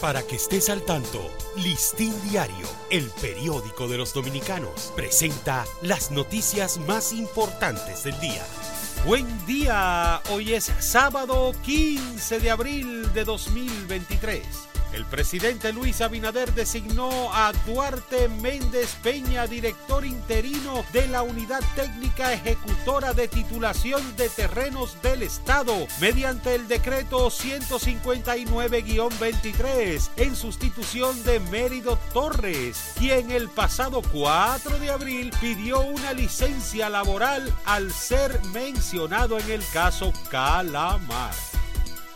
Para que estés al tanto, Listín Diario, el periódico de los dominicanos, presenta las noticias más importantes del día. Buen día, hoy es sábado 15 de abril de 2023. El presidente Luis Abinader designó a Duarte Méndez Peña, director interino de la Unidad Técnica Ejecutora de Titulación de Terrenos del Estado, mediante el decreto 159-23, en sustitución de Mérido Torres, quien el pasado 4 de abril pidió una licencia laboral al ser mencionado en el caso Calamar.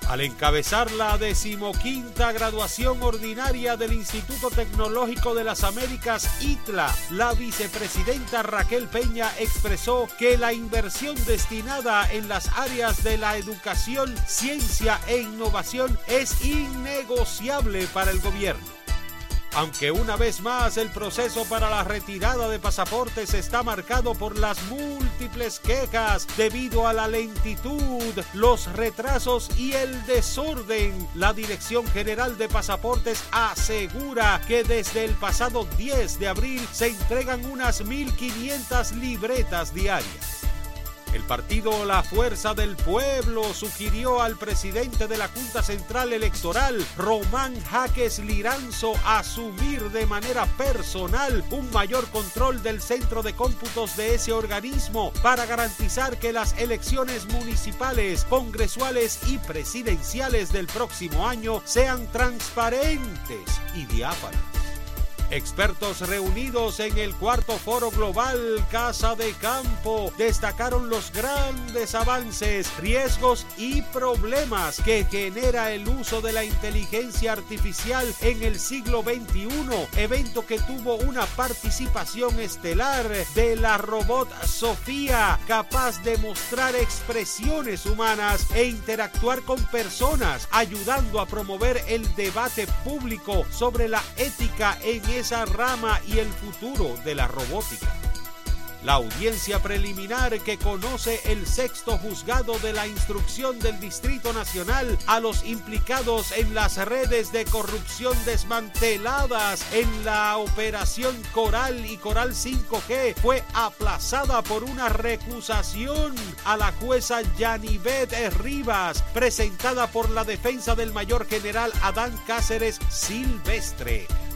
Al encabezar la decimoquinta graduación ordinaria del Instituto Tecnológico de las Américas, ITLA, la vicepresidenta Raquel Peña expresó que la inversión destinada en las áreas de la educación, ciencia e innovación es innegociable para el gobierno. Aunque una vez más el proceso para la retirada de pasaportes está marcado por las múltiples quejas debido a la lentitud, los retrasos y el desorden, la Dirección General de Pasaportes asegura que desde el pasado 10 de abril se entregan unas 1.500 libretas diarias. El partido La Fuerza del Pueblo sugirió al presidente de la Junta Central Electoral, Román Jaques Liranzo, asumir de manera personal un mayor control del centro de cómputos de ese organismo para garantizar que las elecciones municipales, congresuales y presidenciales del próximo año sean transparentes y diáfanas. Expertos reunidos en el cuarto foro global Casa de Campo destacaron los grandes avances, riesgos y problemas que genera el uso de la inteligencia artificial en el siglo XXI, evento que tuvo una participación estelar de la robot Sofía, capaz de mostrar expresiones humanas e interactuar con personas, ayudando a promover el debate público sobre la ética en esa rama y el futuro de la robótica. La audiencia preliminar que conoce el sexto juzgado de la instrucción del Distrito Nacional a los implicados en las redes de corrupción desmanteladas en la operación Coral y Coral 5G fue aplazada por una recusación a la jueza Yanivet Rivas presentada por la defensa del mayor general Adán Cáceres Silvestre.